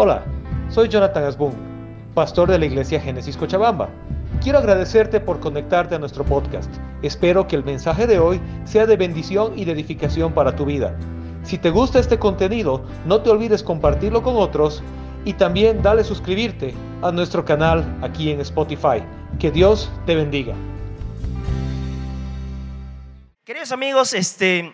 Hola, soy Jonathan Asbun, pastor de la iglesia Génesis Cochabamba. Quiero agradecerte por conectarte a nuestro podcast. Espero que el mensaje de hoy sea de bendición y de edificación para tu vida. Si te gusta este contenido, no te olvides compartirlo con otros y también dale suscribirte a nuestro canal aquí en Spotify. Que Dios te bendiga. Queridos amigos, este,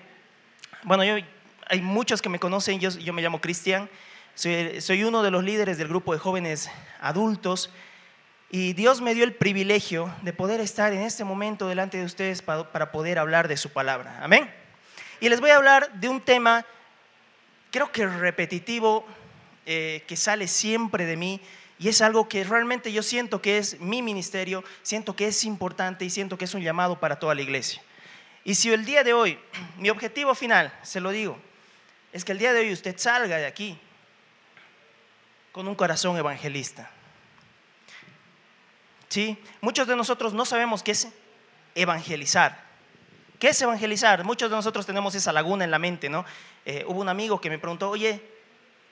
bueno, hay muchos que me conocen, yo me llamo Cristian, soy, uno de los líderes del grupo de jóvenes adultos y Dios me dio el privilegio de poder estar en este momento delante de ustedes para, para poder hablar de su palabra. Amén. Y les voy a hablar de un tema, creo que repetitivo, eh, que sale siempre de mí y es algo que realmente yo siento que es mi ministerio, siento que es importante y siento que es un llamado para toda la iglesia. Y si el día de hoy, mi objetivo final, se lo digo, es que el día de hoy usted salga de aquí con un corazón evangelista. ¿Sí? Muchos de nosotros no sabemos qué es evangelizar. ¿Qué es evangelizar? Muchos de nosotros tenemos esa laguna en la mente, ¿no? Eh, hubo un amigo que me preguntó, oye,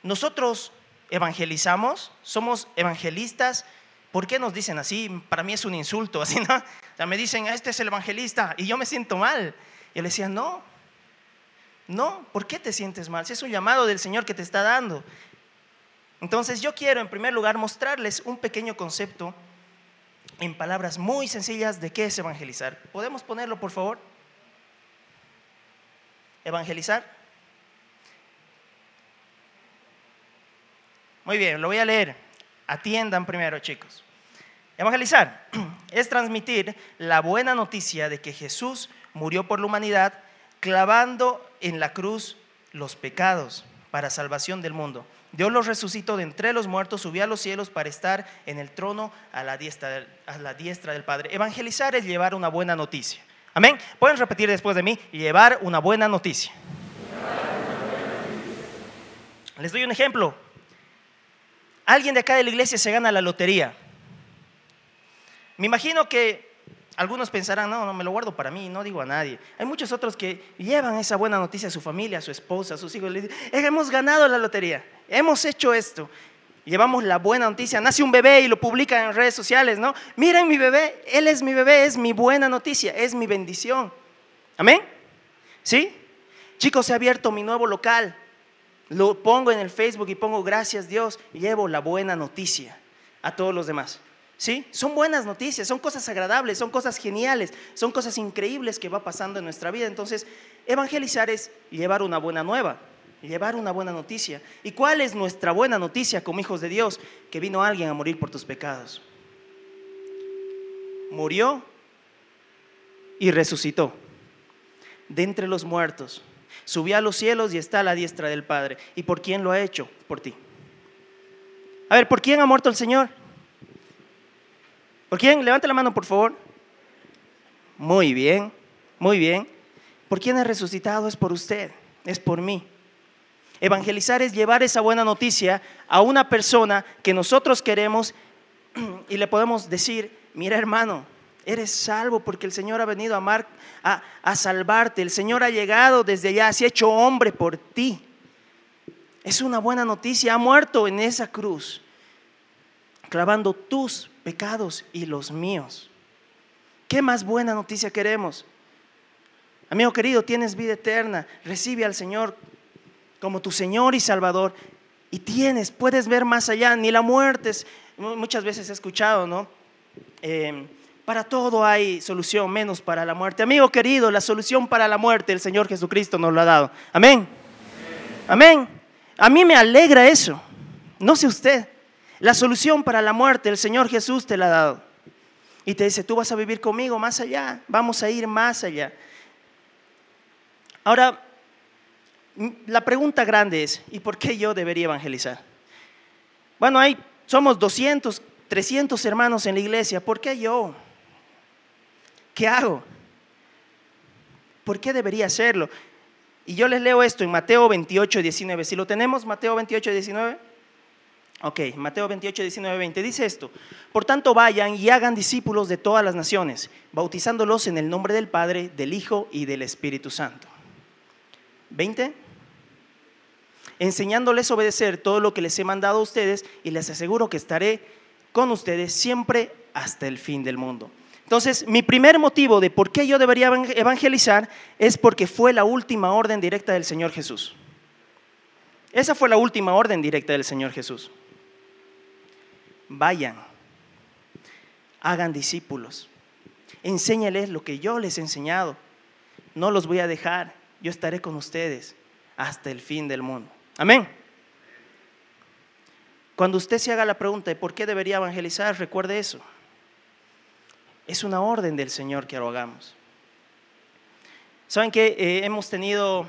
nosotros evangelizamos, somos evangelistas, ¿por qué nos dicen así? Para mí es un insulto, así, ¿no? O me dicen, este es el evangelista, y yo me siento mal. Y le decía, no, no, ¿por qué te sientes mal? Si es un llamado del Señor que te está dando. Entonces yo quiero en primer lugar mostrarles un pequeño concepto en palabras muy sencillas de qué es evangelizar. ¿Podemos ponerlo, por favor? Evangelizar. Muy bien, lo voy a leer. Atiendan primero, chicos. Evangelizar es transmitir la buena noticia de que Jesús murió por la humanidad clavando en la cruz los pecados para salvación del mundo. Dios los resucitó de entre los muertos, subió a los cielos para estar en el trono a la diestra, del Padre. Evangelizar es llevar una buena noticia. Amén. Pueden repetir después de mí, llevar una buena noticia. Les doy un ejemplo. Alguien de acá de la iglesia se gana la lotería. Me imagino que algunos pensarán, no, no me lo guardo para mí, no digo a nadie. Hay muchos otros que llevan esa buena noticia a su familia, a su esposa, a sus hijos. Les dicen, hemos ganado la lotería, hemos hecho esto. Llevamos la buena noticia, nace un bebé y lo publican en redes sociales, ¿no? Miren mi bebé, él es mi bebé, es mi buena noticia, es mi bendición. Amén. ¿Sí? Chicos, he abierto mi nuevo local. Lo pongo en el Facebook y pongo gracias Dios llevo la buena noticia a todos los demás. ¿Sí? Son buenas noticias, son cosas agradables, son cosas geniales, son cosas increíbles que va pasando en nuestra vida. Entonces, evangelizar es llevar una buena nueva, llevar una buena noticia. ¿Y cuál es nuestra buena noticia como hijos de Dios? Que vino alguien a morir por tus pecados. Murió y resucitó de entre los muertos. Subió a los cielos y está a la diestra del Padre. ¿Y por quién lo ha hecho? Por ti. A ver, ¿por quién ha muerto el Señor? ¿Por quién? Levante la mano, por favor. Muy bien, muy bien. ¿Por quién ha resucitado? Es por usted, es por mí. Evangelizar es llevar esa buena noticia a una persona que nosotros queremos y le podemos decir, mira hermano, eres salvo porque el Señor ha venido a, amar, a salvarte, el Señor ha llegado desde allá, se ha hecho hombre por ti. Es una buena noticia, ha muerto en esa cruz, clavando tus pecados y los míos. ¿Qué más buena noticia queremos? Amigo querido, tienes vida eterna, recibe al Señor como tu Señor y Salvador y tienes, puedes ver más allá, ni la muerte es, muchas veces he escuchado, ¿no? Eh, para todo hay solución, menos para la muerte. Amigo querido, la solución para la muerte el Señor Jesucristo nos lo ha dado. Amén. Amén. A mí me alegra eso. No sé usted. La solución para la muerte el Señor Jesús te la ha dado. Y te dice, tú vas a vivir conmigo más allá. Vamos a ir más allá. Ahora, la pregunta grande es, ¿y por qué yo debería evangelizar? Bueno, hay, somos 200, 300 hermanos en la iglesia. ¿Por qué yo? ¿Qué hago? ¿Por qué debería hacerlo? Y yo les leo esto en Mateo 28, 19. Si lo tenemos, Mateo 28, 19. Ok, Mateo 28, 19, 20. Dice esto. Por tanto, vayan y hagan discípulos de todas las naciones, bautizándolos en el nombre del Padre, del Hijo y del Espíritu Santo. 20. enseñándoles a obedecer todo lo que les he mandado a ustedes y les aseguro que estaré con ustedes siempre hasta el fin del mundo. Entonces, mi primer motivo de por qué yo debería evangelizar es porque fue la última orden directa del Señor Jesús. Esa fue la última orden directa del Señor Jesús. Vayan, hagan discípulos, enséñales lo que yo les he enseñado. No los voy a dejar, yo estaré con ustedes hasta el fin del mundo. Amén. Cuando usted se haga la pregunta de por qué debería evangelizar, recuerde eso. Es una orden del Señor que lo hagamos. Saben que eh, hemos tenido,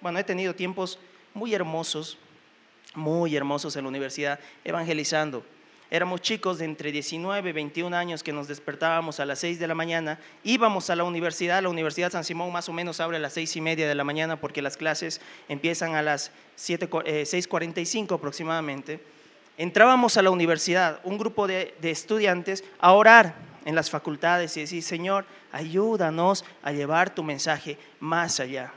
bueno, he tenido tiempos muy hermosos, muy hermosos en la universidad, evangelizando. Éramos chicos de entre 19 y 21 años que nos despertábamos a las 6 de la mañana, íbamos a la universidad, la Universidad San Simón más o menos abre a las 6 y media de la mañana porque las clases empiezan a las 6.45 eh, aproximadamente. Entrábamos a la universidad, un grupo de, de estudiantes, a orar en las facultades y decir, Señor, ayúdanos a llevar tu mensaje más allá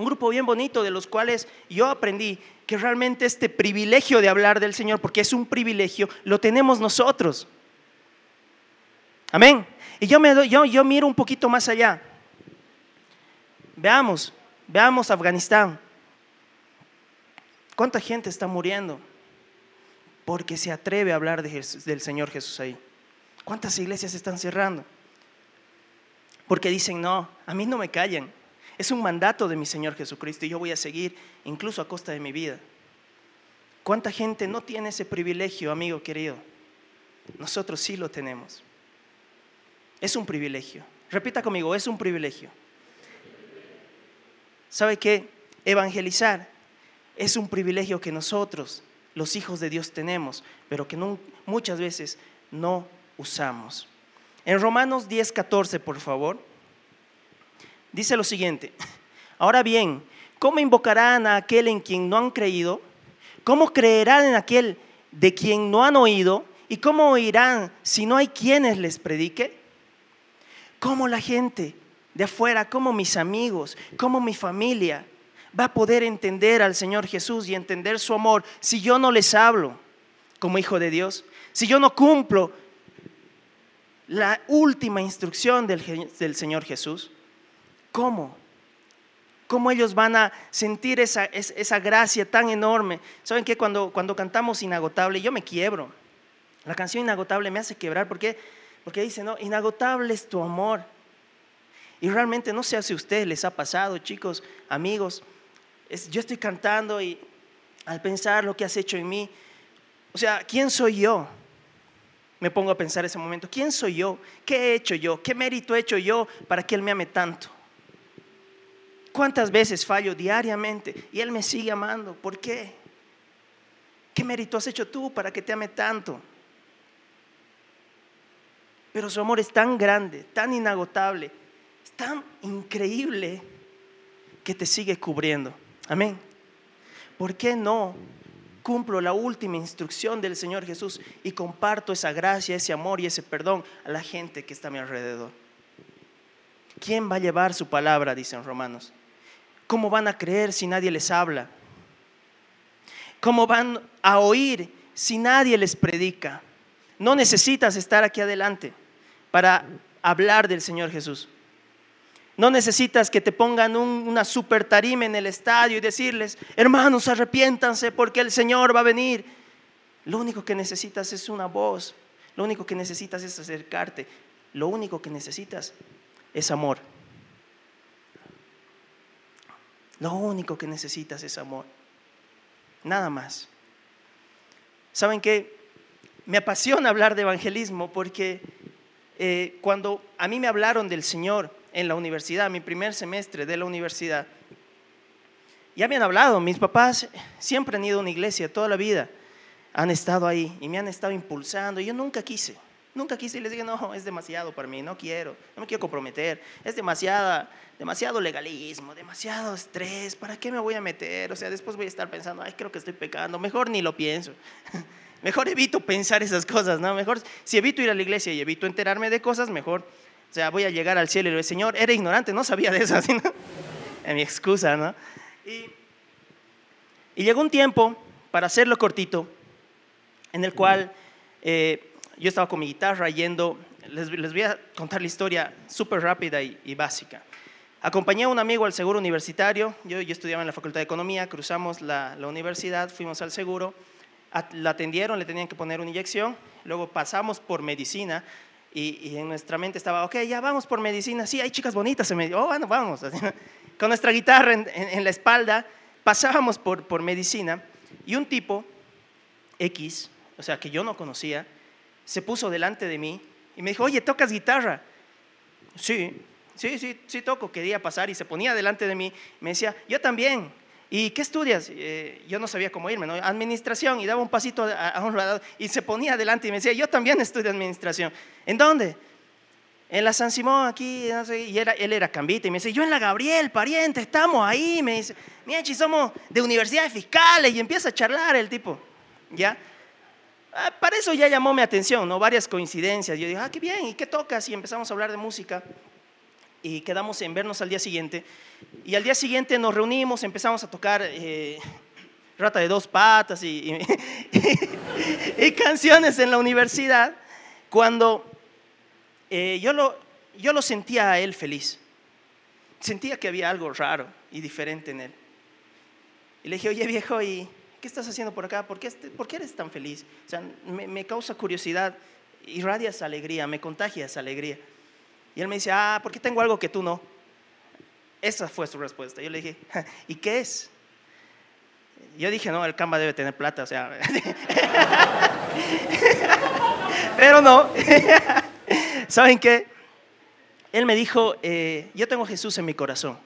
un grupo bien bonito de los cuales yo aprendí que realmente este privilegio de hablar del Señor, porque es un privilegio, lo tenemos nosotros. Amén. Y yo, me yo, yo miro un poquito más allá. Veamos, veamos Afganistán. ¿Cuánta gente está muriendo? Porque se atreve a hablar del Señor Jesús ahí. ¿Cuántas iglesias están cerrando? Porque dicen, no, a mí no me callan. Es un mandato de mi Señor Jesucristo y yo voy a seguir incluso a costa de mi vida. ¿Cuánta gente no tiene ese privilegio, amigo querido? Nosotros sí lo tenemos. Es un privilegio. Repita conmigo, es un privilegio. ¿Sabe qué? Evangelizar es un privilegio que nosotros, los hijos de Dios, tenemos, pero que muchas veces no usamos. En Romanos 10, 14, por favor dice lo siguiente, ahora bien, ¿cómo invocarán a aquel en quien no han creído? ¿Cómo creerán en aquel de quien no han oído? ¿Y cómo oirán si no hay quienes les predique? ¿Cómo la gente de afuera, como mis amigos, como mi familia, va a poder entender al Señor Jesús y entender su amor si yo no les hablo como hijo de Dios? Si yo no cumplo la última instrucción del, del Señor Jesús. ¿Cómo? ¿Cómo ellos van a sentir esa, esa gracia tan enorme? ¿Saben que cuando, cuando cantamos Inagotable, yo me quiebro? La canción Inagotable me hace quebrar. ¿Por qué? Porque dice, no, inagotable es tu amor. Y realmente no sé si a ustedes les ha pasado, chicos, amigos. yo estoy cantando y al pensar lo que has hecho en mí, o sea, ¿quién soy yo? Me pongo a pensar ese momento, ¿quién soy yo? ¿Qué he hecho yo? ¿Qué mérito he hecho yo para que Él me ame tanto? ¿Cuántas veces fallo diariamente y Él me sigue amando? ¿Por qué? ¿Qué mérito has hecho tú para que te ame tanto? Pero su amor es tan grande, tan inagotable, tan increíble que te sigue cubriendo. Amén. ¿Por qué no cumplo la última instrucción del Señor Jesús y comparto esa gracia, ese amor y ese perdón a la gente que está a mi alrededor? ¿Quién va a llevar su palabra? Dicen Romanos. ¿Cómo van a creer si nadie les habla? ¿Cómo van a oír si nadie les predica? No necesitas estar aquí adelante para hablar del Señor Jesús. No necesitas que te pongan una super tarima en el estadio y decirles, hermanos, arrepiéntanse porque el Señor va a venir. Lo único que necesitas es una voz. Lo único que necesitas es acercarte. Lo único que necesitas es amor. Lo único que necesitas es amor. Nada más. ¿Saben qué? Me apasiona hablar de evangelismo porque eh, cuando a mí me hablaron del Señor en la universidad, mi primer semestre de la universidad, ya me han hablado, mis papás siempre han ido a una iglesia toda la vida, han estado ahí y me han estado impulsando. Yo nunca quise, nunca quise y les dije, no, es demasiado para mí, no quiero, no me quiero comprometer, es demasiada demasiado legalismo, demasiado estrés, ¿para qué me voy a meter? O sea, después voy a estar pensando, ay, creo que estoy pecando, mejor ni lo pienso. mejor evito pensar esas cosas, ¿no? Mejor, si evito ir a la iglesia y evito enterarme de cosas, mejor, o sea, voy a llegar al cielo y le Señor, era ignorante, no sabía de eso, ¿sí, no? Es mi excusa, ¿no? Y Y llegó un tiempo, para hacerlo cortito, en el cual eh, yo estaba con mi guitarra yendo, les, les voy a contar la historia súper rápida y, y, básica. Acompañé a un amigo al seguro universitario, yo, yo estudiaba en la Facultad de Economía, cruzamos la, la universidad, fuimos al seguro, la atendieron, le tenían que poner una inyección, luego pasamos por medicina, y, y, en nuestra mente estaba, ok, ya vamos por medicina, sí, hay chicas bonitas, se me oh, bueno, vamos. Con nuestra guitarra en, en, en la espalda, pasábamos por, por medicina y un tipo X, o sea, que yo no conocía, se puso delante de mí y me dijo, oye, ¿tocas guitarra? Sí, sí, sí, sí toco, quería pasar y se ponía delante de mí. Me decía, yo también. ¿Y qué estudias? Eh, yo no sabía cómo irme, ¿no? Administración, y daba un pasito a, a, un lado y se ponía delante y me decía, yo también estudio administración. ¿En dónde? En la San Simón, aquí, no sé, y era, él era cambita, y me dice, yo en la Gabriel, pariente, estamos ahí, me dice, Miechi, somos de universidades fiscales, y empieza a charlar el tipo, ¿ya? Ah, para eso ya llamó mi atención, ¿no? Varias coincidencias, yo dije, ah, qué bien, ¿y qué tocas? Y empezamos a hablar de música, y quedamos en vernos al día siguiente, y al día siguiente nos reunimos, empezamos a tocar eh, Rata de dos patas y, y, y canciones en la universidad, cuando eh, yo, lo, yo lo sentía a él feliz. Sentía que había algo raro y diferente en él. Y le dije, oye viejo, ¿y qué estás haciendo por acá? ¿Por qué, por qué eres tan feliz? O sea, me, causa curiosidad, irradias alegría, me contagias alegría. Y él me dice, ah, porque tengo algo que tú no. Esa fue su respuesta. Yo le dije, ¿y qué es? Yo dije, no, el Canva debe tener plata, o sea. Pero no. ¿Saben qué? Él me dijo, eh, yo tengo Jesús en mi corazón.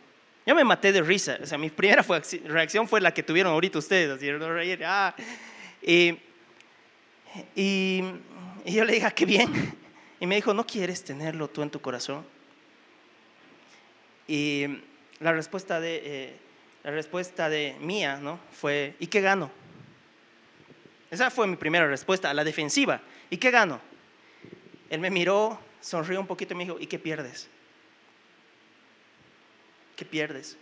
Yo me maté de risa. O sea, mi primera reacción fue la que tuvieron ahorita ustedes. Así, reír, ah. y, y, y, yo le dije, ah, qué bien. Y me dijo, ¿no quieres tenerlo tú en tu corazón? Y la respuesta de, eh, la respuesta de mía ¿no? fue, ¿y qué gano? Esa fue mi primera respuesta, a la defensiva. ¿Y qué gano? Él me miró, sonrió un poquito y me dijo, ¿y qué pierdes? ¿Qué pierdes?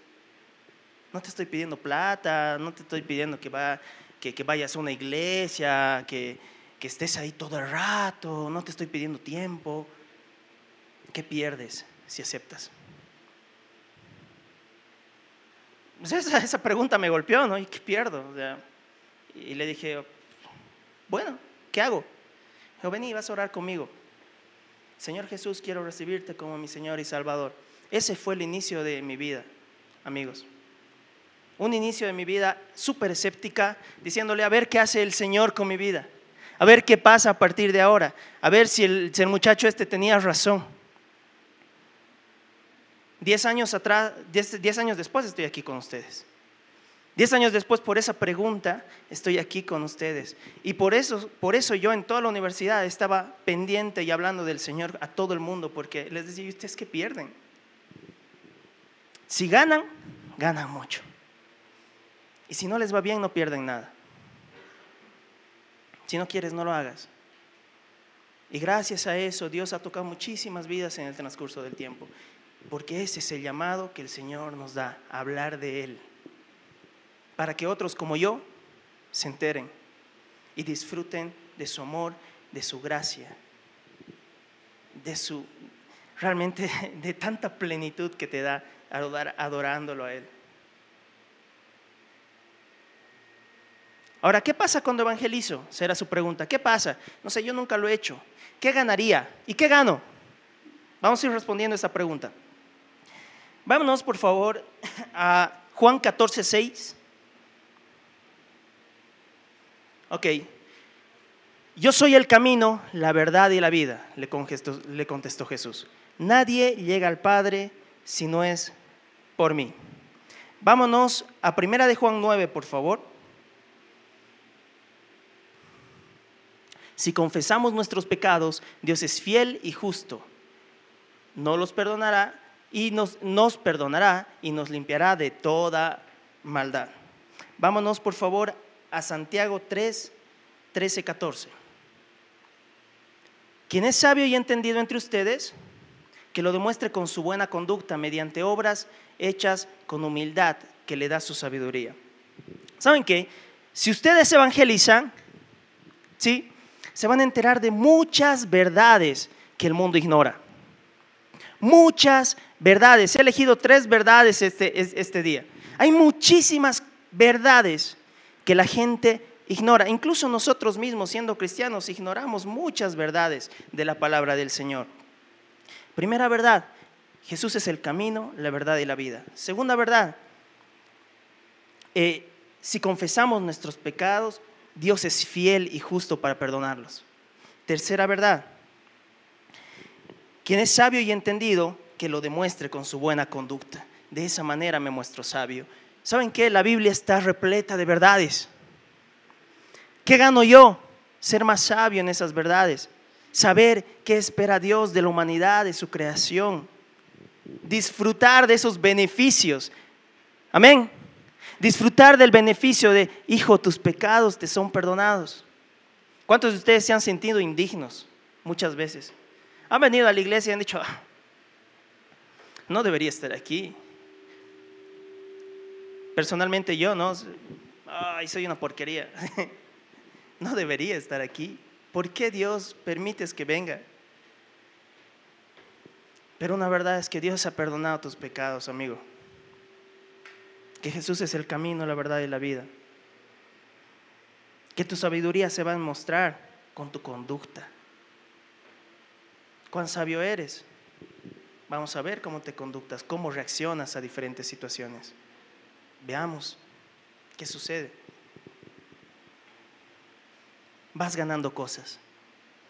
No te estoy pidiendo plata, no te estoy pidiendo que, va, que, que vayas a una iglesia, que, que estés ahí todo el rato, no te estoy pidiendo tiempo. ¿Qué pierdes si aceptas? Pues esa, esa, pregunta me golpeó, ¿no? ¿Y qué pierdo? O sea, y le dije, bueno, ¿qué hago? Dijo, vení, vas a orar conmigo. Señor Jesús, quiero recibirte como mi Señor y Salvador. Ese fue el inicio de mi vida, amigos. Un inicio de mi vida súper escéptica, diciéndole a ver qué hace el Señor con mi vida, a ver qué pasa a partir de ahora, a ver si el, muchacho este tenía razón. Diez años atrás, diez, diez años después estoy aquí con ustedes. Diez años después, por esa pregunta, estoy aquí con ustedes. Y por eso, por eso yo en toda la universidad estaba pendiente y hablando del Señor a todo el mundo, porque les decía, ¿ustedes qué pierden? Si ganan, ganan mucho. Y si no les va bien, no pierden nada. Si no quieres, no lo hagas. Y gracias a eso, Dios ha tocado muchísimas vidas en el transcurso del tiempo, porque ese es el llamado que el Señor nos da, hablar de Él para que otros como yo se enteren y disfruten de su amor, de su gracia, de su realmente de tanta plenitud que te da adorándolo a Él. Ahora, ¿qué pasa cuando evangelizo? Será su pregunta. ¿Qué pasa? No sé, yo nunca lo he hecho. ¿Qué ganaría? ¿Y qué gano? Vamos a ir respondiendo a esa pregunta. Vámonos, por favor, a Juan 14, 6. Ok, yo soy el camino, la verdad y la vida, le contestó, le contestó Jesús. Nadie llega al Padre si no es por mí. Vámonos a Primera de Juan 9, por favor. Si confesamos nuestros pecados, Dios es fiel y justo. No los perdonará y nos, nos perdonará y nos limpiará de toda maldad. Vámonos, por favor, a Santiago 3, 13, 14. Quien es sabio y entendido entre ustedes, que lo demuestre con su buena conducta mediante obras hechas con humildad que le da su sabiduría. ¿Saben qué? Si ustedes evangelizan, ¿sí? Se van a enterar de muchas verdades que el mundo ignora. Muchas verdades. He elegido tres verdades este, este día. Hay muchísimas verdades que la gente ignora. Incluso nosotros mismos, siendo cristianos, ignoramos muchas verdades de la palabra del Señor. Primera verdad, Jesús es el camino, la verdad y la vida. Segunda verdad, eh, si confesamos nuestros pecados, Dios es fiel y justo para perdonarlos. Tercera verdad, quien es sabio y entendido, que lo demuestre con su buena conducta. De esa manera me muestro sabio. ¿Saben qué? La Biblia está repleta de verdades. ¿Qué gano yo? Ser más sabio en esas verdades. Saber qué espera Dios de la humanidad, de su creación. Disfrutar de esos beneficios. Amén. Disfrutar del beneficio de, hijo, tus pecados te son perdonados. ¿Cuántos de ustedes se han sentido indignos muchas veces? Han venido a la iglesia y han dicho, ah, no debería estar aquí. Personalmente yo, ¿no? Ay, soy una porquería. no debería estar aquí. ¿Por qué Dios permites que venga? Pero una verdad es que Dios ha perdonado tus pecados, amigo que Jesús es el camino, la verdad y la vida. Que tu sabiduría se va a mostrar con tu conducta. ¿Cuán sabio eres? Vamos a ver cómo te conductas, cómo reaccionas a diferentes situaciones. Veamos qué sucede. Vas ganando cosas.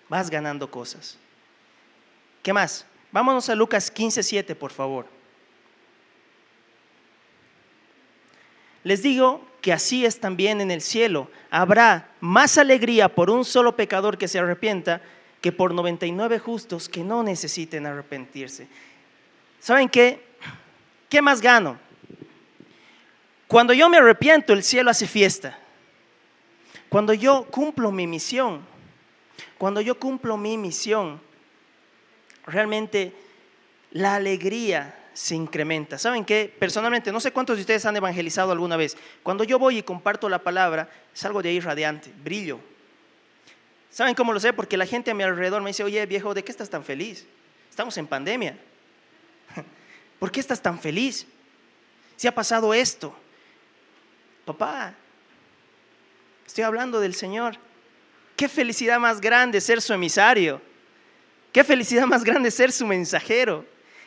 Vas ganando cosas. ¿Qué más? Vámonos a Lucas 15:7, por favor. Les digo que así es también en el cielo. Habrá más alegría por un solo pecador que se arrepienta que por 99 justos que no necesiten arrepentirse. ¿Saben qué? ¿Qué más gano? Cuando yo me arrepiento, el cielo hace fiesta. Cuando yo cumplo mi misión, cuando yo cumplo mi misión, realmente la alegría se incrementa. ¿Saben qué? Personalmente, no sé cuántos de ustedes han evangelizado alguna vez. Cuando yo voy y comparto la palabra, salgo de ahí radiante, brillo. ¿Saben cómo lo sé? Porque la gente a mi alrededor me dice, oye viejo, ¿de qué estás tan feliz? Estamos en pandemia. ¿Por qué estás tan feliz? Si ha pasado esto. Papá, estoy hablando del Señor. Qué felicidad más grande ser su emisario. Qué felicidad más grande ser su mensajero.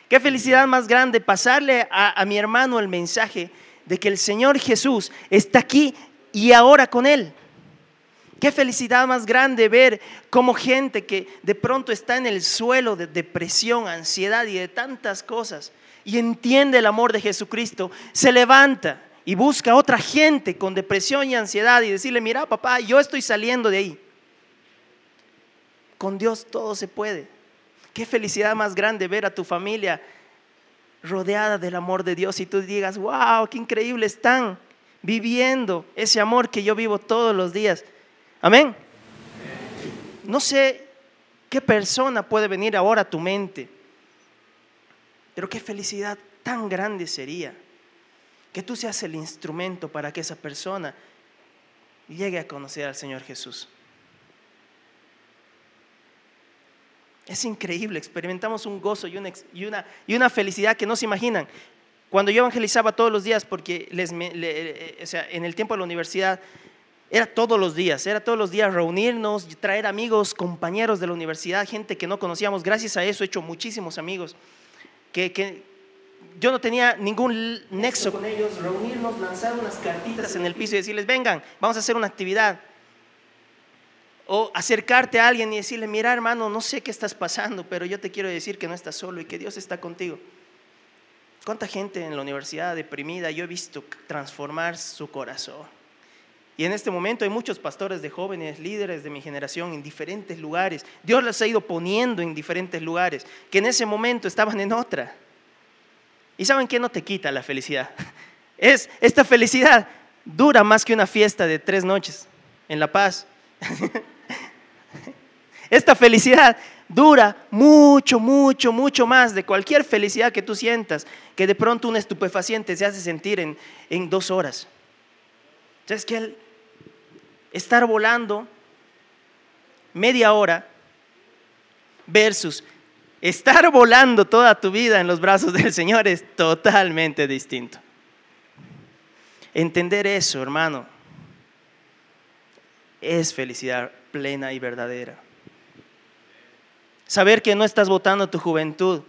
Qué felicidad más grande pasarle a, mi hermano el mensaje de que el Señor Jesús está aquí y ahora con él. Qué felicidad más grande ver cómo gente que de pronto está en el suelo de depresión, ansiedad y de tantas cosas y entiende el amor de Jesucristo, se levanta y busca a otra gente con depresión y ansiedad y decirle, mira papá, yo estoy saliendo de ahí. Con Dios todo se puede. Qué felicidad más grande ver a tu familia rodeada del amor de Dios y tú digas, wow, qué increíble están viviendo ese amor que yo vivo todos los días. Amén. No sé qué persona puede venir ahora a tu mente, pero qué felicidad tan grande sería que tú seas el instrumento para que esa persona llegue a conocer al Señor Jesús. Es increíble, experimentamos un gozo y una, y una, felicidad que no se imaginan. Cuando yo evangelizaba todos los días, porque les, o sea, en el tiempo de la universidad era todos los días, era todos los días reunirnos, traer amigos, compañeros de la universidad, gente que no conocíamos. Gracias a eso he hecho muchísimos amigos que yo no tenía ningún nexo con ellos. Reunirnos, lanzar unas cartitas en el piso y decirles, vengan, vamos a hacer una actividad. O acercarte a alguien y decirle, mira hermano, no sé qué estás pasando, pero yo te quiero decir que no estás solo y que Dios está contigo. ¿Cuánta gente en la universidad deprimida yo he visto transformar su corazón? Y en este momento hay muchos pastores de jóvenes, líderes de mi generación en diferentes lugares. Dios los ha ido poniendo en diferentes lugares, que en ese momento estaban en otra. ¿Y saben qué no te quita la felicidad? Es esta felicidad dura más que una fiesta de tres noches en La Paz. Esta felicidad dura mucho, mucho, mucho más de cualquier felicidad que tú sientas, que de pronto un estupefaciente se hace sentir en, en dos horas. ¿Sabes que el estar volando media hora versus estar volando toda tu vida en los brazos del Señor es totalmente distinto. Entender eso, hermano, es felicidad plena y verdadera. Saber que no estás votando tu juventud.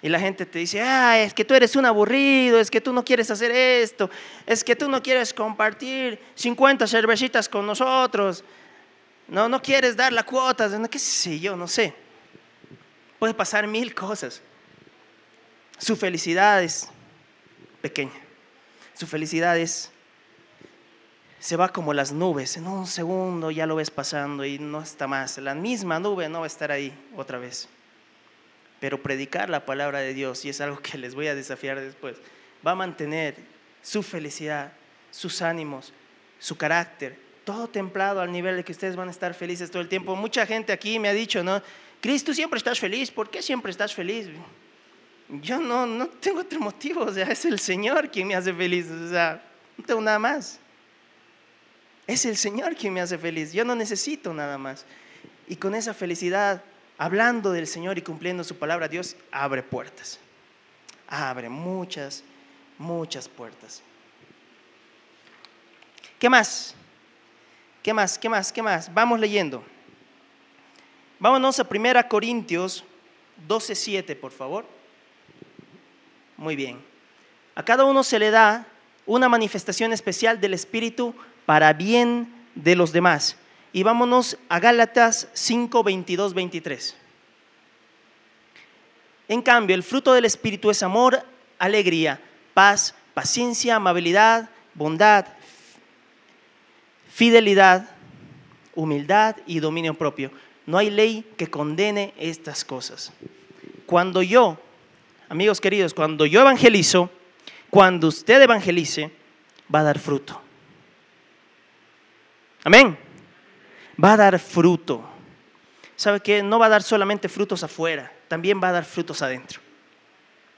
Y la gente te dice, ah, es que tú eres un aburrido, es que tú no quieres hacer esto, es que tú no quieres compartir 50 cervecitas con nosotros, no, no quieres dar la cuota, qué sé yo, no sé. Puede pasar mil cosas. Su felicidad es pequeña. Su felicidad es se va como las nubes. En un segundo ya lo ves pasando y no está más. La misma nube no va a estar ahí otra vez. Pero predicar la palabra de Dios, y es algo que les voy a desafiar después, va a mantener su felicidad, sus ánimos, su carácter, todo templado al nivel de que ustedes van a estar felices todo el tiempo. Mucha gente aquí me ha dicho, ¿no? Cristo, siempre estás feliz. ¿Por qué siempre estás feliz? Yo no, no tengo otro motivo. O sea, es el Señor quien me hace feliz. O sea, no tengo nada más. Es el Señor quien me hace feliz. Yo no necesito nada más. Y con esa felicidad, hablando del Señor y cumpliendo su palabra, Dios abre puertas. Abre muchas, muchas puertas. ¿Qué más? ¿Qué más? ¿Qué más? ¿Qué más? Vamos leyendo. Vámonos a 1 Corintios 12:7, por favor. Muy bien. A cada uno se le da una manifestación especial del Espíritu para bien de los demás. Y vámonos a Gálatas 5, 22, 23. En cambio, el fruto del Espíritu es amor, alegría, paz, paciencia, amabilidad, bondad, fidelidad, humildad y dominio propio. No hay ley que condene estas cosas. Cuando yo, amigos queridos, cuando yo evangelizo, cuando usted evangelice, va a dar fruto. Amén. Va a dar fruto. ¿Sabe qué? No va a dar solamente frutos afuera, también va a dar frutos adentro.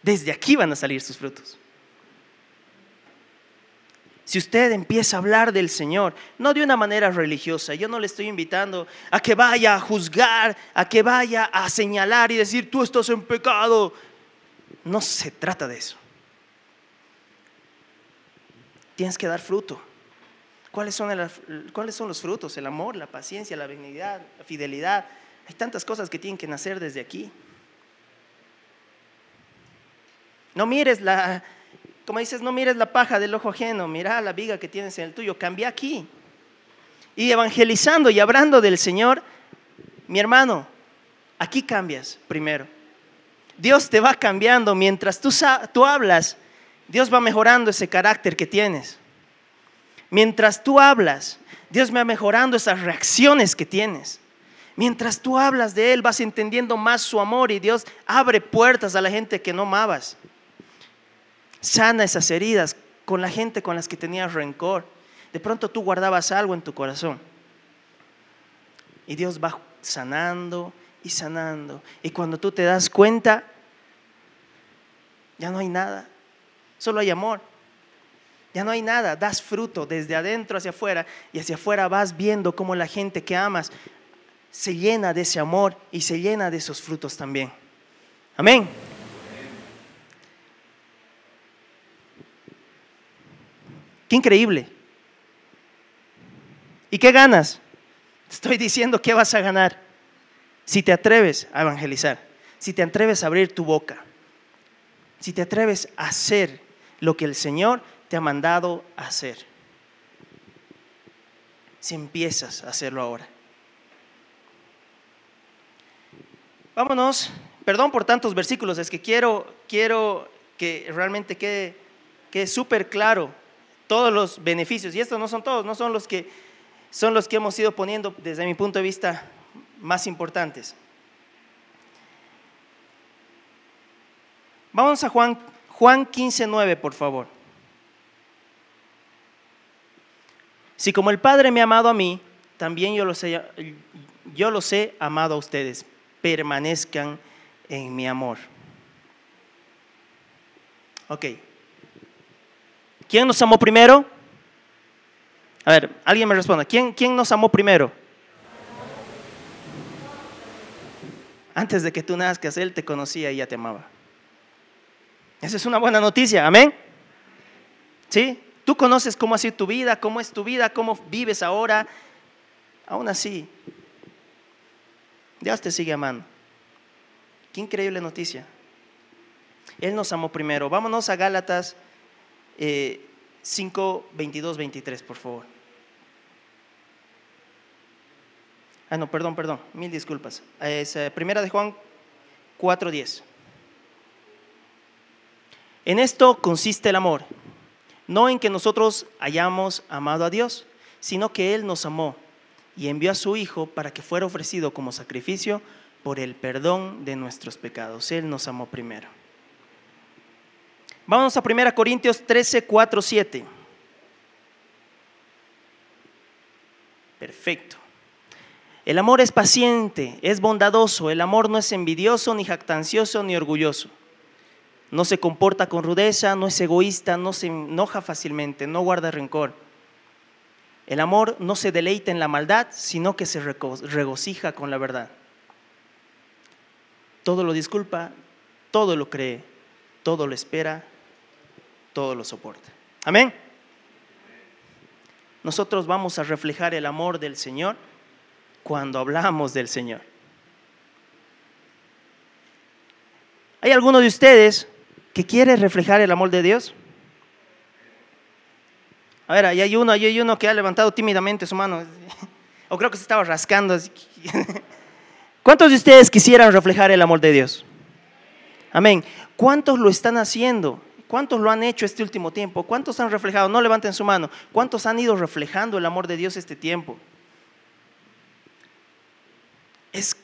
Desde aquí van a salir sus frutos. Si usted empieza a hablar del Señor, no de una manera religiosa, yo no le estoy invitando a que vaya a juzgar, a que vaya a señalar y decir, tú estás en pecado. No se trata de eso. Tienes que dar fruto. ¿Cuáles son, ¿Cuáles son los frutos? El amor, la paciencia, la benignidad, la fidelidad. Hay tantas cosas que tienen que nacer desde aquí. No mires la, como dices, no mires la paja del ojo ajeno, mira la viga que tienes en el tuyo, cambia aquí. Y evangelizando y hablando del Señor, mi hermano, aquí cambias primero. Dios te va cambiando mientras tú, tú hablas, Dios va mejorando ese carácter que tienes. Mientras tú hablas, Dios va mejorando esas reacciones que tienes. Mientras tú hablas de Él, vas entendiendo más su amor y Dios abre puertas a la gente que no amabas. Sana esas heridas con la gente con las que tenías rencor. De pronto tú guardabas algo en tu corazón. Y Dios va sanando y sanando. Y cuando tú te das cuenta, ya no hay nada. Solo hay amor. Ya no hay nada, das fruto desde adentro hacia afuera y hacia afuera vas viendo cómo la gente que amas se llena de ese amor y se llena de esos frutos también. Amén. Qué increíble. ¿Y qué ganas? Estoy diciendo que vas a ganar si te atreves a evangelizar, si te atreves a abrir tu boca, si te atreves a hacer lo que el Señor te ha mandado a hacer. Si empiezas a hacerlo ahora. Vámonos. Perdón por tantos versículos, es que quiero, quiero que realmente quede, quede súper claro todos los beneficios. Y estos no son todos, no son los que son los que hemos ido poniendo desde mi punto de vista más importantes. Vamos a Juan, Juan 15, 9, por favor. Si como el Padre me ha amado a mí, también yo los he, yo amado a ustedes. Permanezcan en mi amor. Ok. ¿Quién nos amó primero? A ver, alguien me responda. ¿Quién, quién nos amó primero? Antes de que tú nazcas, Él te conocía y ya te amaba. Esa es una buena noticia, amén. ¿Sí? Tú conoces cómo ha sido tu vida, cómo es tu vida, cómo vives ahora. Aún así, Dios te sigue amando. Qué increíble noticia. Él nos amó primero. Vámonos a Gálatas 5, 22, 23, por favor. Ah, no, perdón, perdón, mil disculpas. Es eh, primera de Juan 4, 10. En esto consiste el amor, no en que nosotros hayamos amado a Dios, sino que Él nos amó y envió a su Hijo para que fuera ofrecido como sacrificio por el perdón de nuestros pecados. Él nos amó primero. Vamos a 1 Corintios 13, 4, 7. Perfecto. El amor es paciente, es bondadoso, el amor no es envidioso, ni jactancioso, ni orgulloso. No se comporta con rudeza, no es egoísta, no se enoja fácilmente, no guarda rencor. El amor no se deleita en la maldad, sino que se regocija con la verdad. Todo lo disculpa, todo lo cree, todo lo espera, todo lo soporta. Amén. Nosotros vamos a reflejar el amor del Señor cuando hablamos del Señor. ¿Hay alguno de ustedes que quiere reflejar el amor de Dios? A ver, ahí hay uno, ahí hay uno que ha levantado tímidamente su mano. O creo que se estaba rascando. ¿Cuántos de ustedes quisieran reflejar el amor de Dios? Amén. ¿Cuántos lo están haciendo? ¿Cuántos lo han hecho este último tiempo? ¿Cuántos han reflejado? No levanten su mano. ¿Cuántos han ido reflejando el amor de Dios este tiempo? Es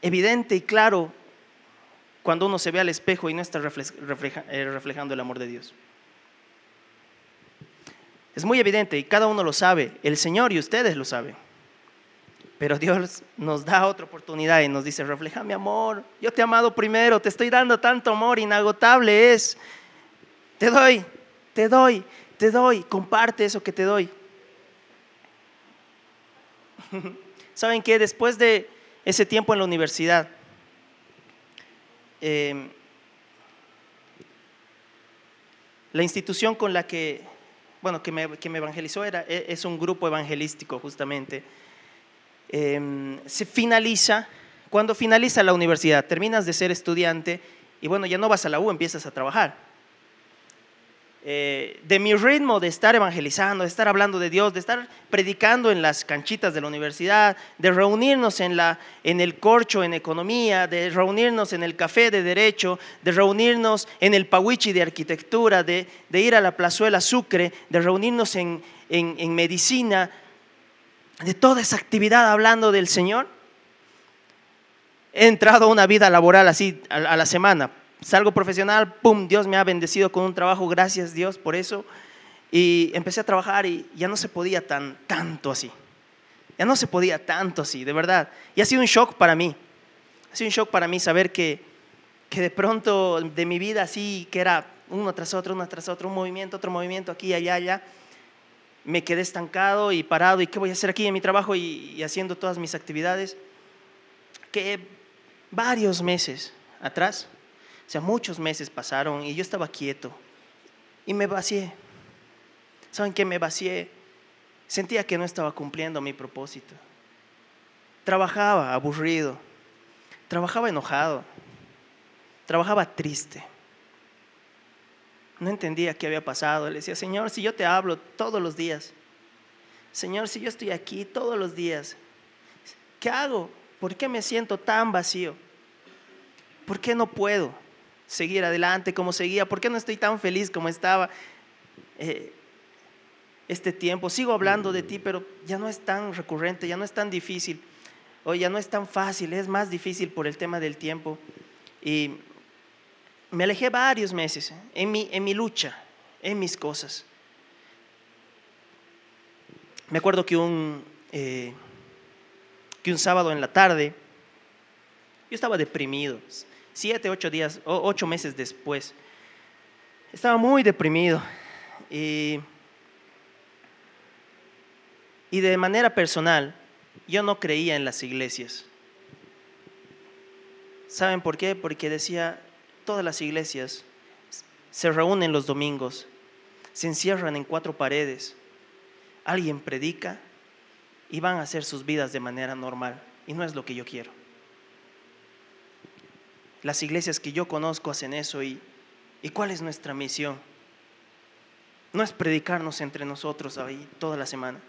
evidente y claro cuando uno se ve al espejo y no está eh, reflejando el amor de Dios. Es muy evidente y cada uno lo sabe, el Señor y ustedes lo saben. Pero Dios nos da otra oportunidad y nos dice, refleja mi amor, yo te he amado primero, te estoy dando tanto amor, inagotable es. Te doy, te doy, te doy, comparte eso que te doy. ¿Saben qué? Después de ese tiempo en la universidad, Em, la institución con la que, bueno, que me, evangelizó era, e, es un grupo evangelístico justamente. Em, se finaliza, cuando finaliza la universidad, terminas de ser estudiante y bueno, ya no vas a la U, empiezas a trabajar. Eh, de mi ritmo de estar evangelizando, de estar hablando de Dios, de estar predicando en las canchitas de la universidad, de reunirnos en, la, en el corcho en economía, de reunirnos en el café de derecho, de reunirnos en el pawichi de arquitectura, de, ir a la plazuela Sucre, de reunirnos en, medicina, de toda esa actividad hablando del Señor. He entrado a una vida laboral así a la semana, salgo profesional, ¡pum! Dios me ha bendecido con un trabajo, gracias Dios por eso. Y empecé a trabajar y ya no se podía tan, tanto así. Ya no se podía tanto así, de verdad. Y ha sido un shock para mí. Ha sido un shock para mí saber que, que de pronto de mi vida así, que era uno tras otro, uno tras otro, un movimiento, otro movimiento, aquí, allá, allá, me quedé estancado y parado. ¿Y qué voy a hacer aquí en mi trabajo y, y haciendo todas mis actividades? Que varios meses atrás o sea, muchos meses pasaron y yo estaba quieto y me vacié. ¿Saben qué? Me vacié. Sentía que no estaba cumpliendo mi propósito. Trabajaba aburrido, trabajaba enojado, trabajaba triste. No entendía qué había pasado. Le decía, Señor, si yo te hablo todos los días, Señor, si yo estoy aquí todos los días, ¿qué hago? ¿Por qué me siento tan vacío? ¿Por qué no puedo? Seguir adelante como seguía? ¿Por qué no estoy tan feliz como estaba eh, este tiempo? Sigo hablando de ti, pero ya no es tan recurrente, ya no es tan difícil, o ya no es tan fácil, es más difícil por el tema del tiempo. Y me alejé varios meses en mi, en mi lucha, en mis cosas. Me acuerdo que un, eh, que un sábado en la tarde, yo estaba deprimido, siete, ocho días, ocho meses después. Estaba muy deprimido y Y de manera personal, yo no creía en las iglesias. ¿Saben por qué? Porque decía, todas las iglesias se reúnen los domingos, se encierran en cuatro paredes, alguien predica y van a hacer sus vidas de manera normal. Y no es lo que yo quiero. Las iglesias que yo conozco hacen eso y, ¿y cuál es nuestra misión? No es predicarnos entre nosotros ahí toda la semana.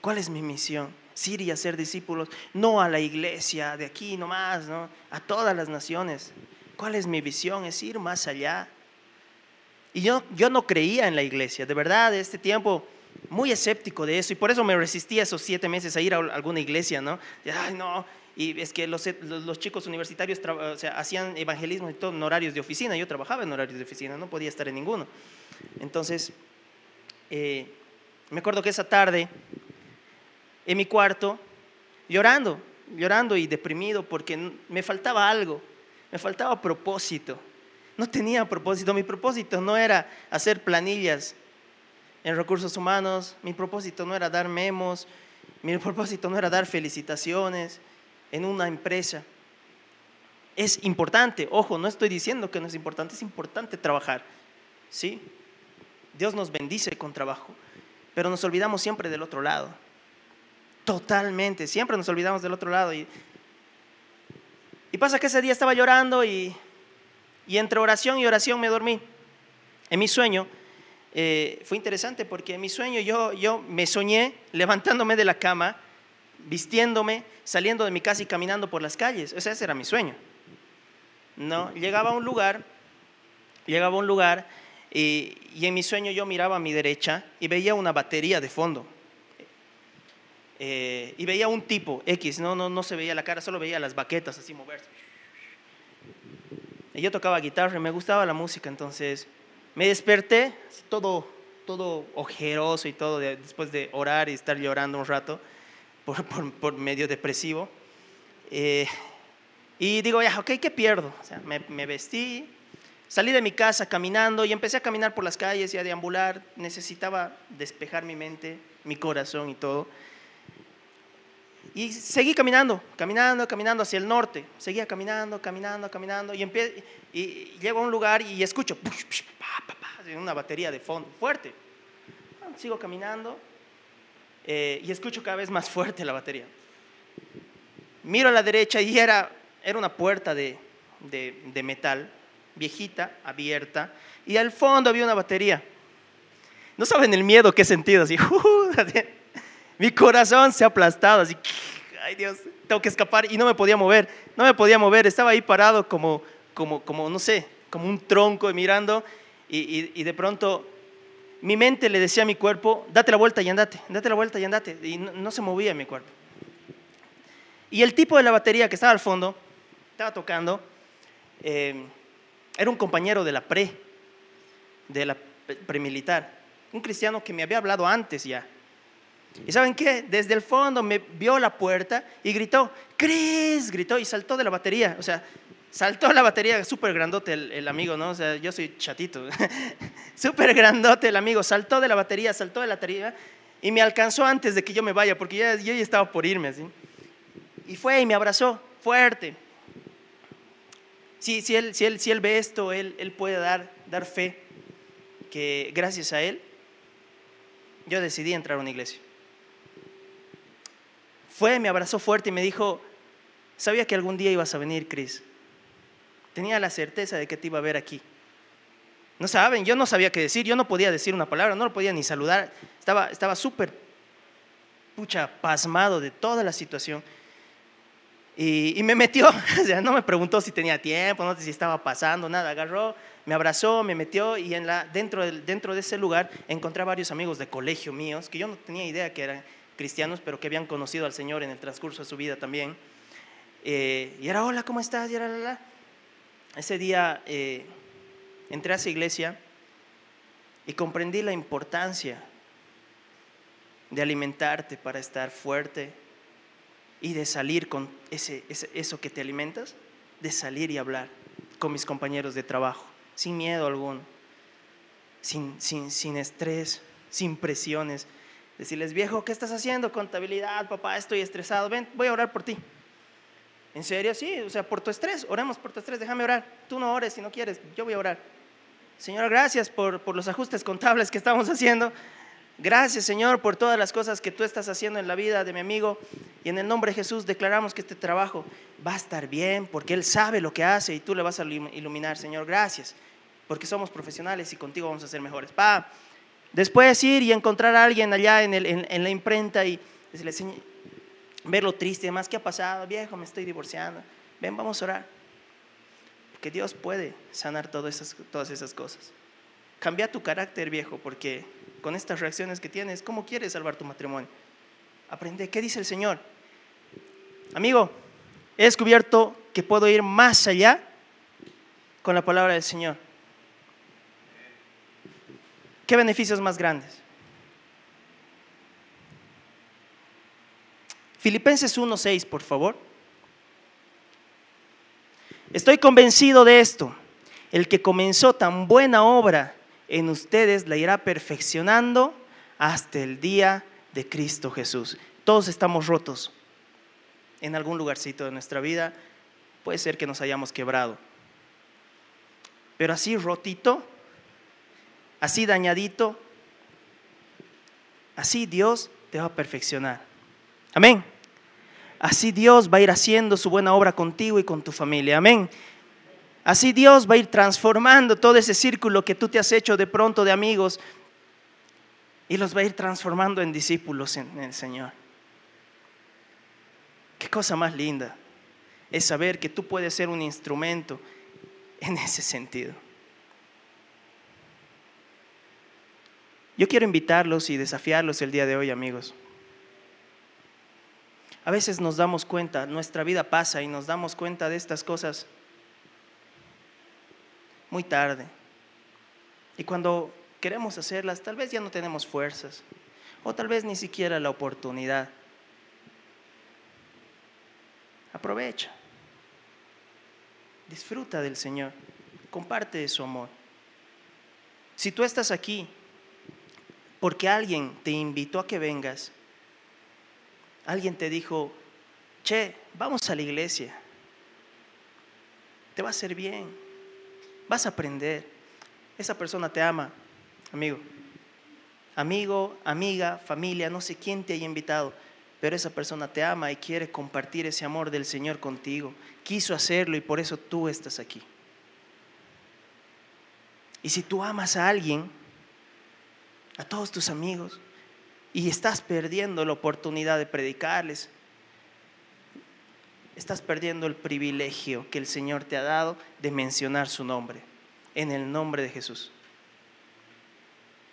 ¿Cuál es mi misión? Ir y hacer discípulos, no a la iglesia de aquí nomás, ¿no? a todas las naciones. ¿Cuál es mi visión? Es ir más allá. Y yo, yo no creía en la iglesia, de verdad, este tiempo muy escéptico de eso y por eso me resistí esos siete meses a ir a alguna iglesia, ¿no? Ay, no, y es que los, chicos universitarios o hacían evangelismo y todo en horarios de oficina, yo trabajaba en horarios de oficina, no podía estar en ninguno. Entonces, eh, me acuerdo que esa tarde, en mi cuarto, llorando, llorando y deprimido porque me faltaba algo, me faltaba propósito. No tenía propósito, mi propósito no era hacer planillas en recursos humanos, mi propósito no era dar memos, mi propósito no era dar felicitaciones en una empresa. Es importante, ojo, no estoy diciendo que no es importante, es importante trabajar, ¿sí? Dios nos bendice con trabajo, pero nos olvidamos siempre del otro lado. Totalmente, siempre nos olvidamos del otro lado. Y, y pasa que ese día estaba llorando y, y entre oración y oración me dormí. En mi sueño eh, fue interesante porque en mi sueño yo, yo me soñé levantándome de la cama, vistiéndome, saliendo de mi casa y caminando por las calles. ese era mi sueño. ¿no? Llegaba a un lugar, llegaba a un lugar y, en mi sueño yo miraba a mi derecha y veía una batería de fondo. Eh, y veía un tipo X, no, no, no se veía la cara, solo veía las baquetas así moverse. Y yo tocaba guitarra y me gustaba la música, entonces me desperté todo, todo ojeroso y todo después de orar y estar llorando un rato por, medio depresivo. Eh, y digo, ya, ok, ¿qué pierdo? Me, vestí, salí de mi casa caminando y empecé a caminar por las calles y a deambular. Necesitaba despejar mi mente, mi corazón y todo. Y seguí caminando, caminando, caminando hacia el norte. Seguía caminando, caminando, caminando. Y, y llego a un lugar y escucho una batería de fondo fuerte. Sigo caminando eh, y escucho cada vez más fuerte la batería. Miro a la derecha y era, era una puerta de, de, metal, viejita, abierta, y al fondo había una batería. No saben el miedo que he sentido, así, mi corazón se ha aplastado, así, ay Dios, tengo que escapar y no me podía mover, no me podía mover, estaba ahí parado como, como, como no sé, como un tronco mirando y, y, de pronto mi mente le decía a mi cuerpo, date la vuelta y andate, date la vuelta y andate, y no, se movía mi cuerpo. Y el tipo de la batería que estaba al fondo, estaba tocando, eh, era un compañero de la pre, de la premilitar, un cristiano que me había hablado antes ya. ¿Y saben qué? Desde el fondo me vio la puerta y gritó, Cris, gritó y saltó de la batería. O sea, saltó la batería, súper grandote el, amigo, ¿no? O sea, yo soy chatito. súper grandote el amigo, saltó de la batería, saltó de la batería y me alcanzó antes de que yo me vaya, porque ya, yo ya estaba por irme, así. Y fue y me abrazó fuerte. Si, si, él, si, él, si él ve esto, él, él puede dar, dar fe que gracias a él yo decidí entrar a una iglesia fue, me abrazó fuerte y me dijo, sabía que algún día ibas a venir, Cris. Tenía la certeza de que te iba a ver aquí. No saben, yo no sabía qué decir, yo no podía decir una palabra, no lo podía ni saludar. Estaba estaba súper, pucha, pasmado de toda la situación. Y, me metió, o sea, no me preguntó si tenía tiempo, no si estaba pasando, nada. Agarró, me abrazó, me metió y en la, dentro, dentro de ese lugar encontré a varios amigos de colegio míos que yo no tenía idea que eran cristianos, pero que habían conocido al Señor en el transcurso de su vida también. Eh, y era, hola, ¿cómo estás? Y era, la, la. Ese día eh, entré a esa iglesia y comprendí la importancia de alimentarte para estar fuerte y de salir con ese, eso que te alimentas, de salir y hablar con mis compañeros de trabajo, sin miedo alguno, sin, sin, sin estrés, sin presiones Decirles, viejo, ¿qué estás haciendo? Contabilidad, papá, estoy estresado. Ven, voy a orar por ti. ¿En serio? Sí, o sea, por tu estrés, oremos por tu estrés, déjame orar. Tú no ores si no quieres, yo voy a orar. Señor, gracias por, por los ajustes contables que estamos haciendo. Gracias, Señor, por todas las cosas que tú estás haciendo en la vida de mi amigo. Y en el nombre de Jesús declaramos que este trabajo va a estar bien porque Él sabe lo que hace y tú le vas a iluminar, Señor. Gracias, porque somos profesionales y contigo vamos a ser mejores. Pa, después ir y encontrar a alguien allá en, el, en, la imprenta y decirle, Señor, ver lo triste, además, ¿qué ha pasado? Viejo, me estoy divorciando. Ven, vamos a orar. Porque Dios puede sanar todas esas cosas. Cambia tu carácter, viejo, porque con estas reacciones que tienes, ¿cómo quieres salvar tu matrimonio? Aprende, ¿qué dice el Señor? Amigo, he descubierto que puedo ir más allá con la palabra del Señor. ¿Qué beneficios más grandes? Filipenses 1.6, por favor. Estoy convencido de esto. El que comenzó tan buena obra en ustedes la irá perfeccionando hasta el día de Cristo Jesús. Todos estamos rotos en algún lugarcito de nuestra vida. Puede ser que nos hayamos quebrado. Pero así rotito, así dañadito, así Dios te va a perfeccionar. Amén. Así Dios va a ir haciendo su buena obra contigo y con tu familia. Amén. Así Dios va a ir transformando todo ese círculo que tú te has hecho de pronto de amigos y los va a ir transformando en discípulos en el Señor. Qué cosa más linda es saber que tú puedes ser un instrumento en ese sentido. Yo quiero invitarlos y desafiarlos el día de hoy, amigos. A veces nos damos cuenta, nuestra vida pasa y nos damos cuenta de estas cosas muy tarde. Y cuando queremos hacerlas, tal vez ya no tenemos fuerzas o tal vez ni siquiera la oportunidad. Aprovecha. Disfruta del Señor. Comparte su amor. Si tú estás aquí porque alguien te invitó a que vengas, alguien te dijo, che, vamos a la iglesia, te va a hacer bien vas a aprender. Esa persona te ama, amigo. Amigo, amiga, familia, no sé quién te haya invitado, pero esa persona te ama y quiere compartir ese amor del Señor contigo. Quiso hacerlo y por eso tú estás aquí. Y si tú amas a alguien, a todos tus amigos, y estás perdiendo la oportunidad de predicarles, estás perdiendo el privilegio que el Señor te ha dado de mencionar su nombre, en el nombre de Jesús.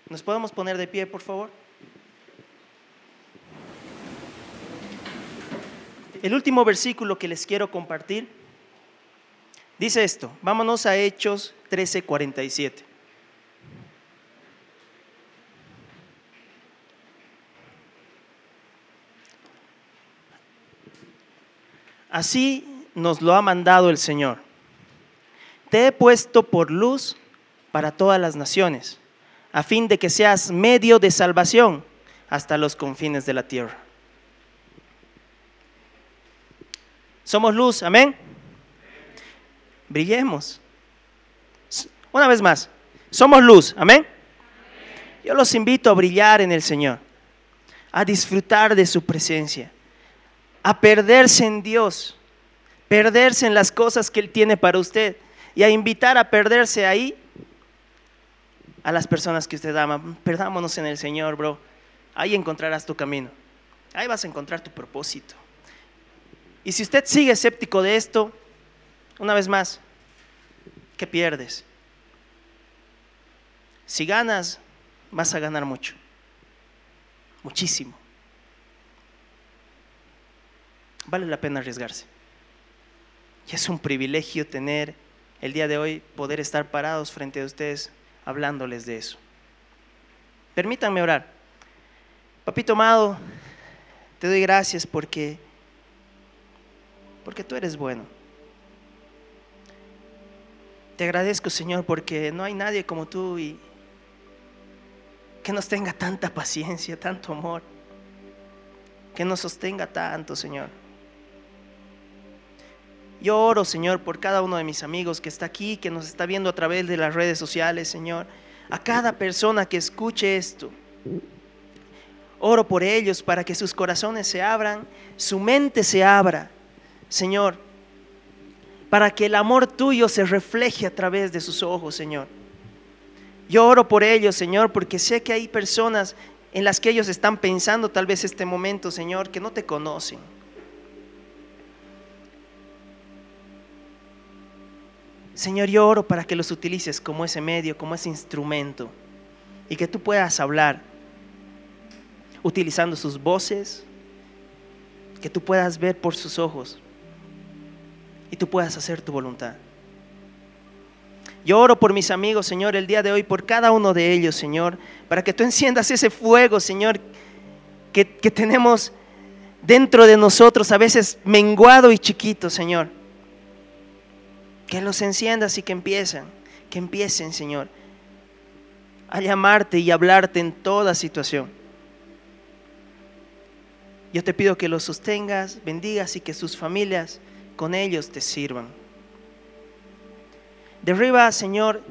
¿Nos podemos poner de pie, por favor? El último versículo que les quiero compartir dice esto. Vámonos a Hechos 13:47. Así nos lo ha mandado el Señor. Te he puesto por luz para todas las naciones, a fin de que seas medio de salvación hasta los confines de la tierra. Somos luz, amén. Brillemos. Una vez más, somos luz, amén. Yo los invito a brillar en el Señor, a disfrutar de su presencia a perderse en Dios, perderse en las cosas que Él tiene para usted y a invitar a perderse ahí a las personas que usted ama. Perdámonos en el Señor, bro. Ahí encontrarás tu camino. Ahí vas a encontrar tu propósito. Y si usted sigue escéptico de esto, una vez más, ¿qué pierdes? Si ganas, vas a ganar mucho. Muchísimo. Vale la pena arriesgarse. Y es un privilegio tener el día de hoy poder estar parados frente a ustedes hablándoles de eso. Permítanme orar. Papito amado, te doy gracias porque porque tú eres bueno. Te agradezco, Señor, porque no hay nadie como tú y que nos tenga tanta paciencia, tanto amor, que nos sostenga tanto, Señor. Yo oro, Señor, por cada uno de mis amigos que está aquí, que nos está viendo a través de las redes sociales, Señor. A cada persona que escuche esto. Oro por ellos para que sus corazones se abran, su mente se abra, Señor, para que el amor tuyo se refleje a través de sus ojos, Señor. Yo oro por ellos, Señor, porque sé que hay personas en las que ellos están pensando tal vez este momento, Señor, que no te conocen Señor, yo oro para que los utilices como ese medio, como ese instrumento, y que tú puedas hablar utilizando sus voces, que tú puedas ver por sus ojos y tú puedas hacer tu voluntad. Yo oro por mis amigos, Señor, el día de hoy, por cada uno de ellos, Señor, para que tú enciendas ese fuego, Señor, que, que tenemos dentro de nosotros, a veces menguado y chiquito, Señor que los enciendas y que empiecen, que empiecen, Señor, a llamarte y hablarte en toda situación. Yo te pido que los sostengas, bendigas y que sus familias con ellos te sirvan. Derriba, Señor,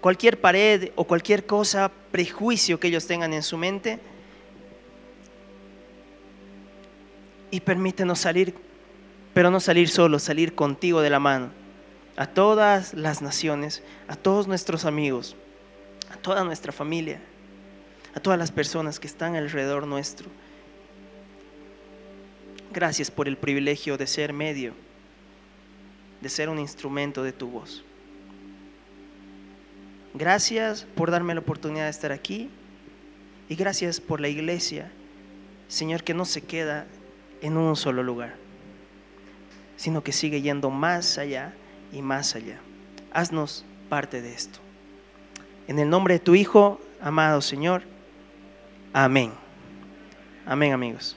cualquier pared o cualquier cosa, prejuicio que ellos tengan en su mente y permítenos salir, pero no salir solo, salir contigo de la mano a todas las naciones, a todos nuestros amigos, a toda nuestra familia, a todas las personas que están alrededor nuestro. Gracias por el privilegio de ser medio, de ser un instrumento de tu voz. Gracias por darme la oportunidad de estar aquí y gracias por la iglesia, Señor, que no se queda en un solo lugar, sino que sigue yendo más allá y más allá. Haznos parte de esto. En el nombre de tu Hijo, amado Señor. Amén. Amén amigos.